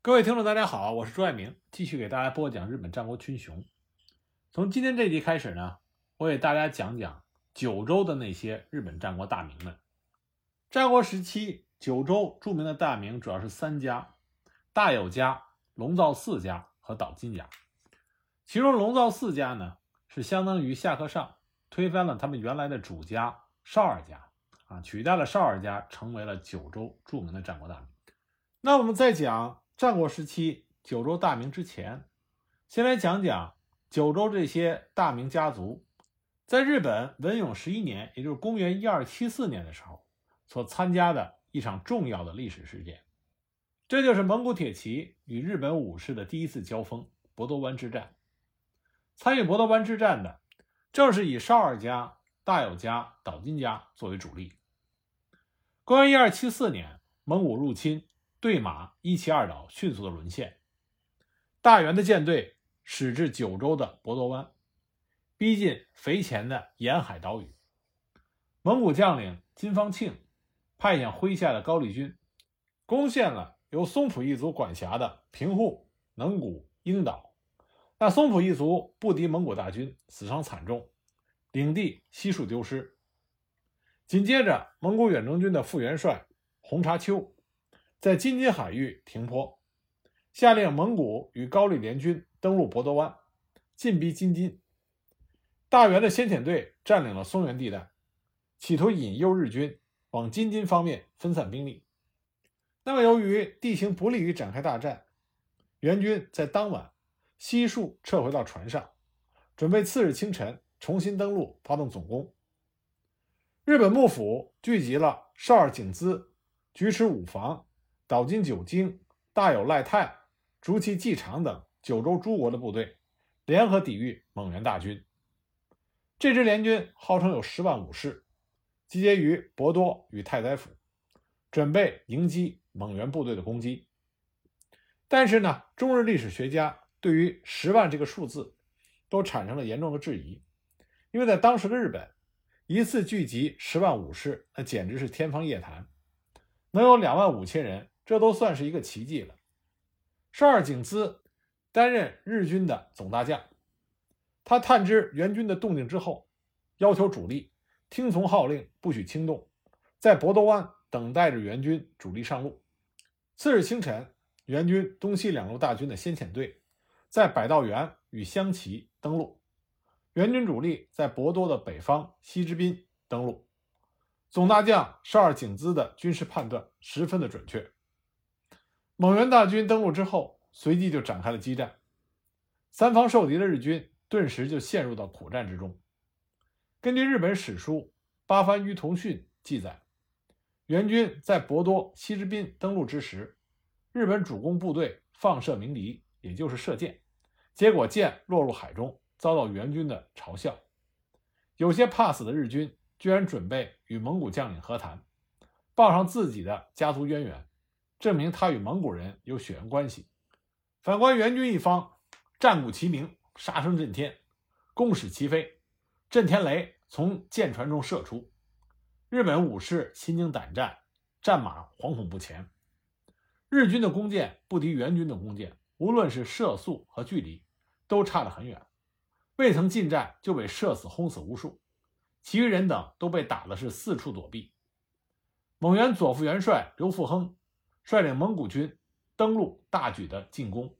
各位听众，大家好，我是朱爱明，继续给大家播讲日本战国群雄。从今天这集开始呢，我给大家讲讲九州的那些日本战国大名们。战国时期，九州著名的大名主要是三家：大有家、龙造四家和岛津家。其中龙造四家呢，是相当于下克上推翻了他们原来的主家少二家，啊，取代了少二家，成为了九州著名的战国大名。那我们再讲。战国时期，九州大名之前，先来讲讲九州这些大名家族在日本文永十一年，也就是公元一二七四年的时候，所参加的一场重要的历史事件，这就是蒙古铁骑与日本武士的第一次交锋——博多湾之战。参与博多湾之战的，正是以少二家、大友家、岛津家作为主力。公元一二七四年，蒙古入侵。对马一骑二岛迅速的沦陷，大元的舰队驶至九州的博多湾，逼近肥前的沿海岛屿。蒙古将领金方庆派遣麾下的高丽军，攻陷了由松浦一族管辖的平户、能古、樱岛。那松浦一族不敌蒙古大军，死伤惨重，领地悉数丢失。紧接着，蒙古远征军的副元帅红察丘。在京津海域停泊，下令蒙古与高丽联军登陆博多湾，进逼京津。大元的先遣队占领了松原地带，企图引诱日军往京津方面分散兵力。那么，由于地形不利于展开大战，援军在当晚悉数撤回到船上，准备次日清晨重新登陆，发动总攻。日本幕府聚集了少儿景资、菊池武房。岛津久经、大有赖太、竹崎纪长等九州诸国的部队联合抵御蒙元大军。这支联军号称有十万武士，集结于博多与太宰府，准备迎击蒙元部队的攻击。但是呢，中日历史学家对于十万这个数字都产生了严重的质疑，因为在当时的日本，一次聚集十万武士，那简直是天方夜谭，能有两万五千人。这都算是一个奇迹了。少二景资担任日军的总大将，他探知援军的动静之后，要求主力听从号令，不许轻动，在博多湾等待着援军主力上路。次日清晨，援军东西两路大军的先遣队在百道园与香崎登陆，援军主力在博多的北方西之滨登陆。总大将少二景资的军事判断十分的准确。蒙元大军登陆之后，随即就展开了激战，三方受敌的日军顿时就陷入到苦战之中。根据日本史书《八幡于同训》记载，援军在博多西之滨登陆之时，日本主攻部队放射鸣笛，也就是射箭，结果箭落入海中，遭到援军的嘲笑。有些怕死的日军居然准备与蒙古将领和谈，报上自己的家族渊源。证明他与蒙古人有血缘关系。反观援军一方，战鼓齐鸣，杀声震天，弓矢齐飞，震天雷从舰船中射出，日本武士心惊胆战，战马惶恐不前。日军的弓箭不敌援军的弓箭，无论是射速和距离，都差得很远，未曾近战就被射死、轰死无数，其余人等都被打的是四处躲避。蒙元左副元帅刘富亨。率领蒙古军登陆，大举的进攻。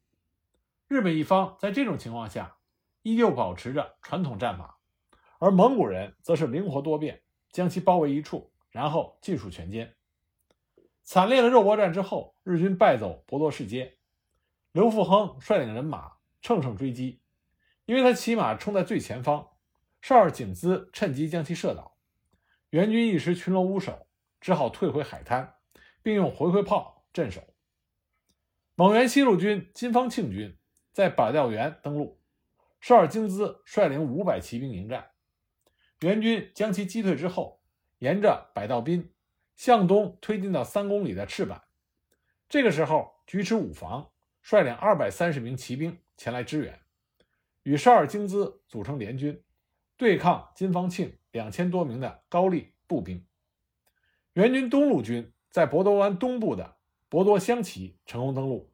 日本一方在这种情况下，依旧保持着传统战法，而蒙古人则是灵活多变，将其包围一处，然后尽数全歼。惨烈的肉搏战之后，日军败走博罗市街。刘富亨率领人马乘胜追击，因为他骑马冲在最前方，少二景资趁机将其射倒。援军一时群龙无首，只好退回海滩，并用回回炮。镇守。蒙元西路军金方庆军在百道园登陆，少尔京资率领五百骑兵迎战，援军将其击退之后，沿着百道滨向东推进到三公里的赤坂。这个时候，菊池武房率领二百三十名骑兵前来支援，与少尔京资组成联军，对抗金方庆两千多名的高丽步兵。援军东路军在博多湾东部的。博多香旗成功登陆，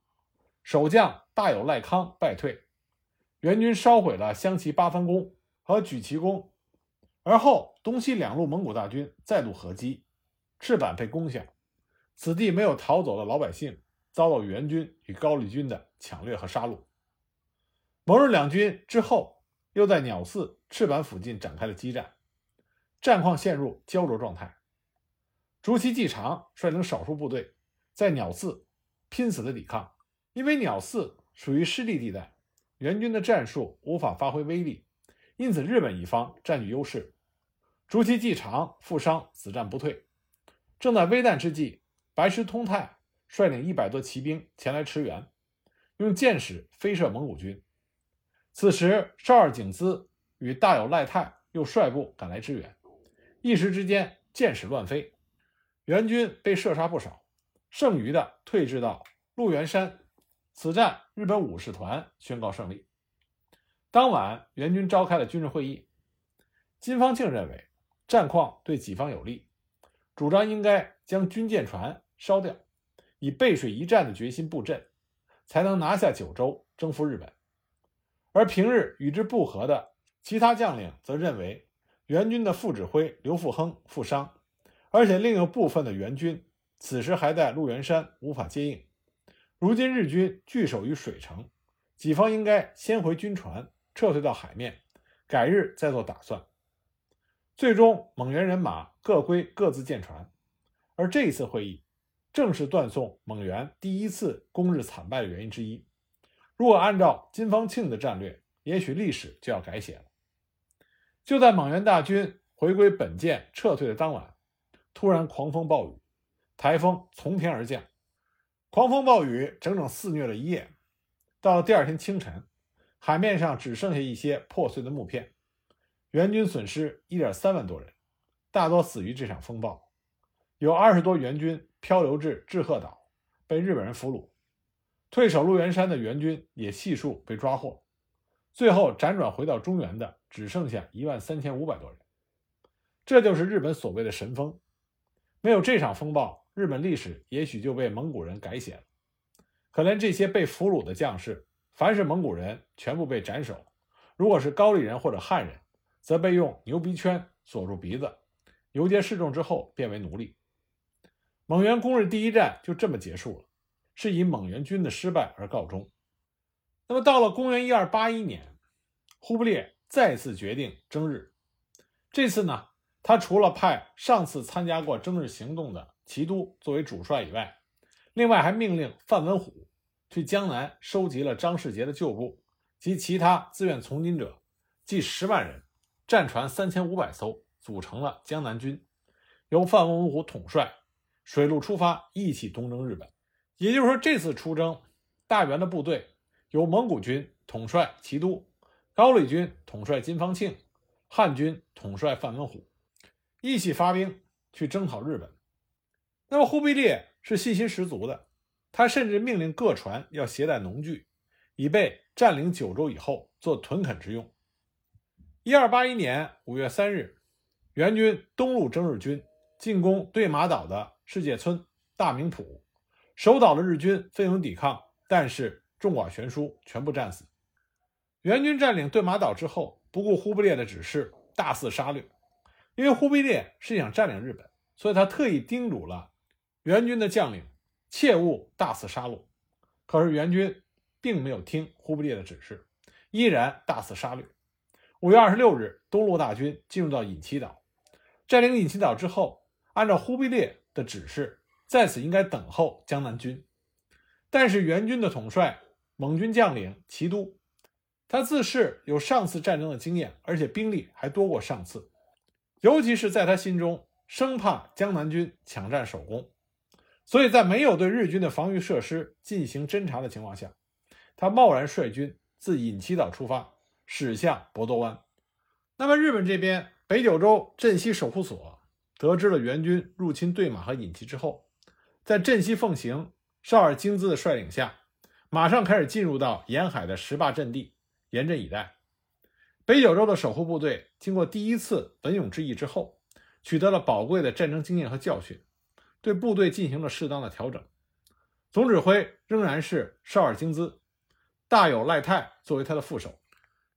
守将大有赖康败退，援军烧毁了湘崎八幡宫和举旗宫，而后东西两路蒙古大军再度合击，赤坂被攻下，此地没有逃走的老百姓遭到援军与高丽军的抢掠和杀戮。蒙日两军之后又在鸟寺、赤坂附近展开了激战，战况陷入焦灼状态。竹崎继长率领少数部队在鸟寺拼死的抵抗。因为鸟寺属于失地地带，援军的战术无法发挥威力，因此日本一方占据优势。竹崎继长负伤，死战不退。正在危难之际，白石通泰率领一百多骑兵前来驰援，用箭矢飞射蒙古军。此时，少二景资与大友赖泰又率部赶来支援，一时之间箭矢乱飞，援军被射杀不少，剩余的退至到鹿原山。此战，日本武士团宣告胜利。当晚，援军召开了军事会议。金方庆认为战况对己方有利，主张应该将军舰船烧掉，以背水一战的决心布阵，才能拿下九州，征服日本。而平日与之不和的其他将领则认为，援军的副指挥刘富亨负伤，而且另有部分的援军此时还在鹿原山，无法接应。如今日军据守于水城，己方应该先回军船，撤退到海面，改日再做打算。最终，蒙元人马各归各自舰船。而这一次会议，正是断送蒙元第一次攻日惨败的原因之一。如果按照金方庆的战略，也许历史就要改写了。就在蒙元大军回归本舰撤退的当晚，突然狂风暴雨，台风从天而降。狂风暴雨整整肆虐了一夜，到了第二天清晨，海面上只剩下一些破碎的木片。援军损失一点三万多人，大多死于这场风暴。有二十多援军漂流至志贺岛，被日本人俘虏。退守鹿原山的援军也悉数被抓获。最后辗转回到中原的只剩下一万三千五百多人。这就是日本所谓的神风。没有这场风暴。日本历史也许就被蒙古人改写了。可怜这些被俘虏的将士，凡是蒙古人，全部被斩首；如果是高丽人或者汉人，则被用牛鼻圈锁住鼻子，游街示众之后变为奴隶。蒙元攻日第一战就这么结束了，是以蒙元军的失败而告终。那么到了公元一二八一年，忽必烈再次决定征日。这次呢，他除了派上次参加过征日行动的。齐都作为主帅以外，另外还命令范文虎去江南收集了张世杰的旧部及其他自愿从军者，计十万人，战船三千五百艘，组成了江南军，由范文虎统帅，水路出发，一起东征日本。也就是说，这次出征，大元的部队由蒙古军统帅齐都，高丽军统帅金方庆，汉军统帅范文虎，一起发兵去征讨日本。那么忽必烈是信心十足的，他甚至命令各船要携带农具，以备占领九州以后做屯垦之用。一二八一年五月三日，援军东路征日军进攻对马岛的世界村、大名浦，守岛的日军奋勇抵抗，但是众寡悬殊，全部战死。援军占领对马岛之后，不顾忽必烈的指示，大肆杀掠。因为忽必烈是想占领日本，所以他特意叮嘱了。援军的将领切勿大肆杀戮，可是援军并没有听忽必烈的指示，依然大肆杀掠。五月二十六日，东路大军进入到隐岐岛，占领隐岐岛之后，按照忽必烈的指示，在此应该等候江南军。但是援军的统帅蒙军将领齐都，他自恃有上次战争的经验，而且兵力还多过上次，尤其是在他心中，生怕江南军抢占首功。所以在没有对日军的防御设施进行侦查的情况下，他贸然率军自隐岐岛出发，驶向博多湾。那么日本这边北九州镇西守护所得知了援军入侵对马和隐岐之后，在镇西奉行少尔京资的率领下，马上开始进入到沿海的石坝阵地，严阵以待。北九州的守护部队经过第一次文勇之役之后，取得了宝贵的战争经验和教训。对部队进行了适当的调整，总指挥仍然是绍尔京兹，大有赖泰作为他的副手。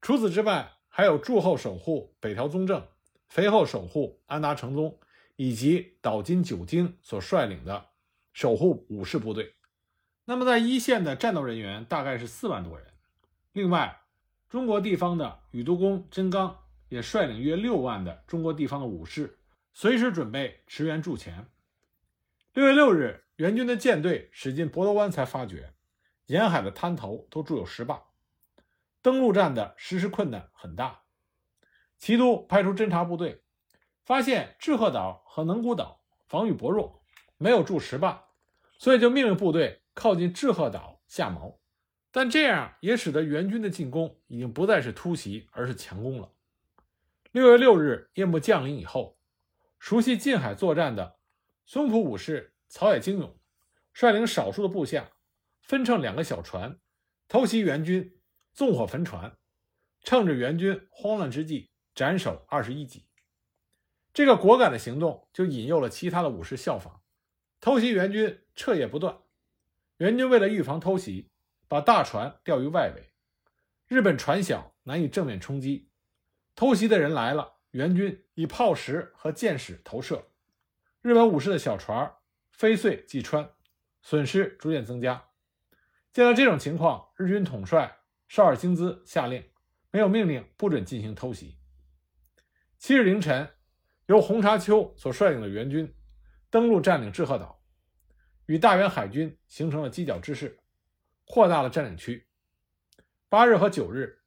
除此之外，还有驻后守护北条宗正、肥后守护安达成宗以及岛津久经所率领的守护武士部队。那么，在一线的战斗人员大概是四万多人。另外，中国地方的宇都宫真纲也率领约六万的中国地方的武士，随时准备驰援助前。六月六日，援军的舰队驶进博罗湾，才发觉沿海的滩头都筑有石坝，登陆战的实施困难很大。齐都派出侦察部队，发现志贺岛和能古岛防御薄弱，没有筑石坝，所以就命令部队靠近志贺岛下锚。但这样也使得援军的进攻已经不再是突袭，而是强攻了。六月六日夜幕降临以后，熟悉近海作战的松浦武士草野精勇率领少数的部下，分乘两个小船，偷袭援军，纵火焚船，趁着援军慌乱之际斩首二十一级。这个果敢的行动就引诱了其他的武士效仿，偷袭援军彻夜不断。援军为了预防偷袭。把大船吊于外围，日本船小难以正面冲击。偷袭的人来了，援军以炮石和箭矢投射，日本武士的小船飞碎击穿，损失逐渐增加。见到这种情况，日军统帅绍尔京兹下令，没有命令不准进行偷袭。七日凌晨，由洪察秋所率领的援军登陆占领志贺岛，与大原海军形成了犄角之势。扩大了占领区。八日和九日，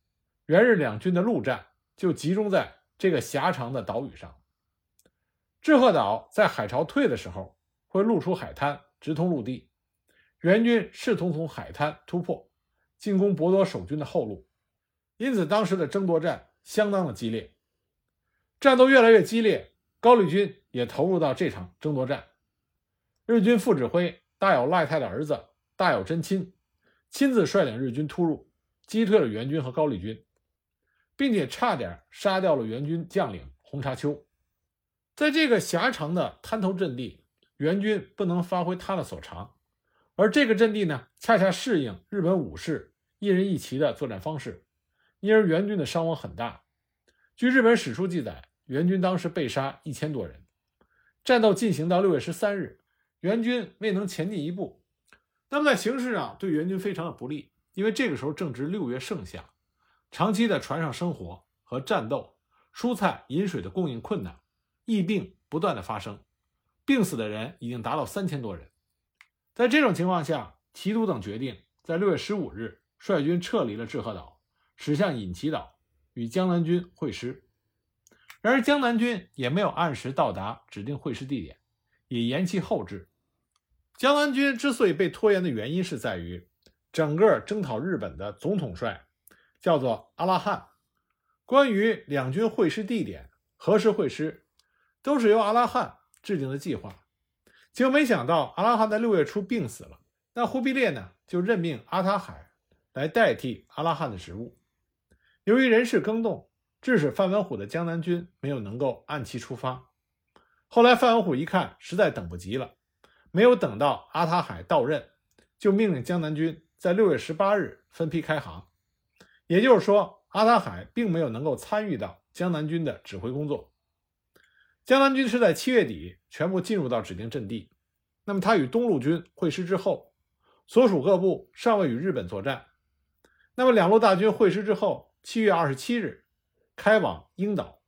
元日两军的陆战就集中在这个狭长的岛屿上。志贺岛在海潮退的时候会露出海滩，直通陆地。援军试图从海滩突破，进攻博多守军的后路，因此当时的争夺战相当的激烈。战斗越来越激烈，高丽军也投入到这场争夺战。日军副指挥大有赖太的儿子大有真亲。亲自率领日军突入，击退了援军和高丽军，并且差点杀掉了援军将领洪察秋。在这个狭长的滩头阵地，援军不能发挥他的所长，而这个阵地呢，恰恰适应日本武士一人一骑的作战方式，因而援军的伤亡很大。据日本史书记载，援军当时被杀一千多人。战斗进行到六月十三日，援军未能前进一步。那么在形势上对援军非常的不利，因为这个时候正值六月盛夏，长期在船上生活和战斗，蔬菜饮水的供应困难，疫病不断的发生，病死的人已经达到三千多人。在这种情况下，提督等决定在六月十五日率军撤离了志贺岛，驶向隐岐岛与江南军会师。然而江南军也没有按时到达指定会师地点，也延期后至。江南军之所以被拖延的原因是在于，整个征讨日本的总统帅叫做阿拉汉，关于两军会师地点、何时会师，都是由阿拉汉制定的计划。结果没想到，阿拉汉在六月初病死了，那忽必烈呢就任命阿塔海来代替阿拉汉的职务。由于人事更动，致使范文虎的江南军没有能够按期出发。后来范文虎一看，实在等不及了。没有等到阿塔海到任，就命令江南军在六月十八日分批开航。也就是说，阿塔海并没有能够参与到江南军的指挥工作。江南军是在七月底全部进入到指定阵地。那么他与东路军会师之后，所属各部尚未与日本作战。那么两路大军会师之后，七月二十七日开往鹰岛，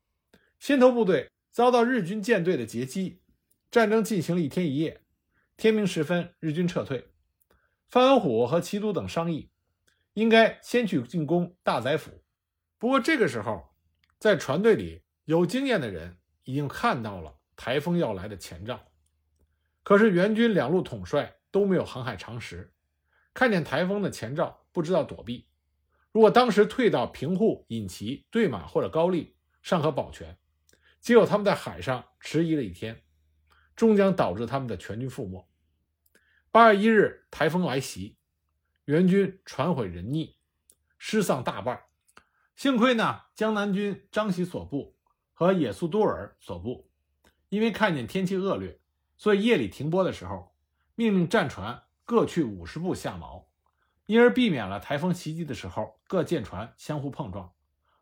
先头部队遭到日军舰队的截击，战争进行了一天一夜。天明时分，日军撤退。范文虎和齐都等商议，应该先去进攻大宰府。不过这个时候，在船队里有经验的人已经看到了台风要来的前兆。可是援军两路统帅都没有航海常识，看见台风的前兆不知道躲避。如果当时退到平户、引旗、对马或者高丽，尚可保全；结果他们在海上迟疑了一天。终将导致他们的全军覆没。八月一日，台风来袭，援军船毁人溺，失丧大半。幸亏呢，江南军张喜所部和野宿多尔所部，因为看见天气恶劣，所以夜里停泊的时候，命令战船各去五十步下锚，因而避免了台风袭击的时候各舰船相互碰撞，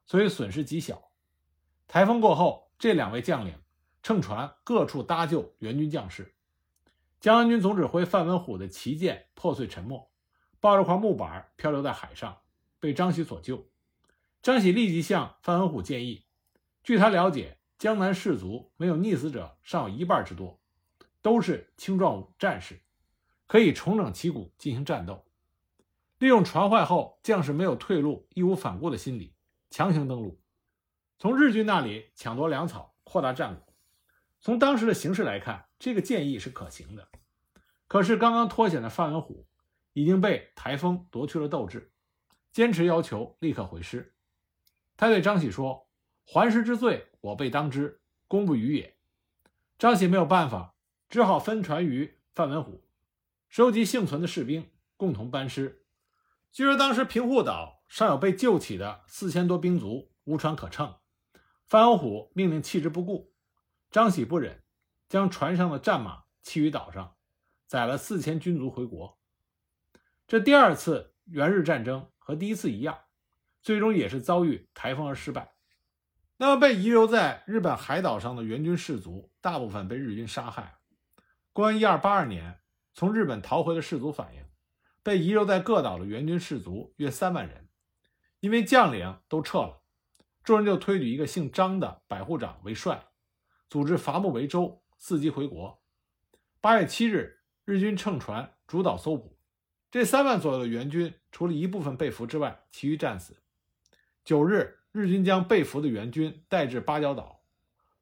所以损失极小。台风过后，这两位将领乘船各处搭救援军将士。江安军总指挥范文虎的旗舰破碎沉没，抱着块木板漂流在海上，被张喜所救。张喜立即向范文虎建议，据他了解，江南士卒没有溺死者尚有一半之多，都是青壮战士，可以重整旗鼓进行战斗，利用船坏后将士没有退路、义无反顾的心理，强行登陆。从日军那里抢夺粮草，扩大战果。从当时的形势来看，这个建议是可行的。可是刚刚脱险的范文虎已经被台风夺去了斗志，坚持要求立刻回师。他对张喜说：“还师之罪，我辈当之，公不与也。”张喜没有办法，只好分船于范文虎，收集幸存的士兵，共同班师。据说当时平户岛尚有被救起的四千多兵卒，无船可乘。范文虎命令弃之不顾，张喜不忍，将船上的战马弃于岛上，载了四千军卒回国。这第二次援日战争和第一次一样，最终也是遭遇台风而失败。那么被遗留在日本海岛上的援军士卒，大部分被日军杀害。公元一二八二年，从日本逃回的士卒反映，被遗留在各岛的援军士卒约三万人，因为将领都撤了。众人就推举一个姓张的百户长为帅，组织伐木为舟，伺机回国。八月七日，日军乘船主导搜捕，这三万左右的援军，除了一部分被俘之外，其余战死。九日，日军将被俘的援军带至八角岛，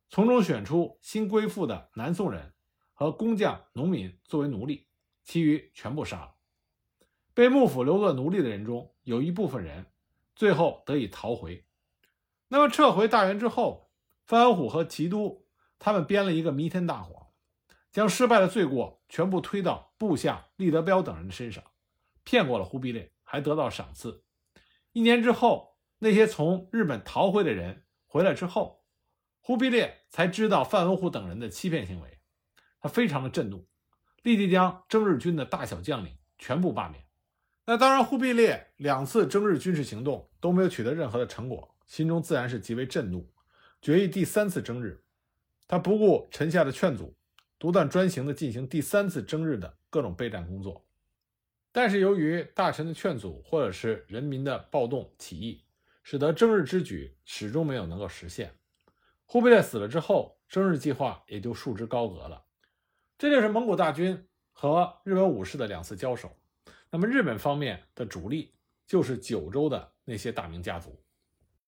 从中选出新归附的南宋人和工匠、农民作为奴隶，其余全部杀了。被幕府留作奴隶的人中，有一部分人最后得以逃回。那么撤回大元之后，范文虎和齐都他们编了一个弥天大谎，将失败的罪过全部推到部下立德彪等人的身上，骗过了忽必烈，还得到赏赐。一年之后，那些从日本逃回的人回来之后，忽必烈才知道范文虎等人的欺骗行为，他非常的震怒，立即将征日军的大小将领全部罢免。那当然，忽必烈两次征日军事行动都没有取得任何的成果。心中自然是极为震怒，决议第三次征日。他不顾臣下的劝阻，独断专行地进行第三次征日的各种备战工作。但是由于大臣的劝阻，或者是人民的暴动起义，使得征日之举始终没有能够实现。忽必烈死了之后，征日计划也就束之高阁了。这就是蒙古大军和日本武士的两次交手。那么日本方面的主力就是九州的那些大名家族。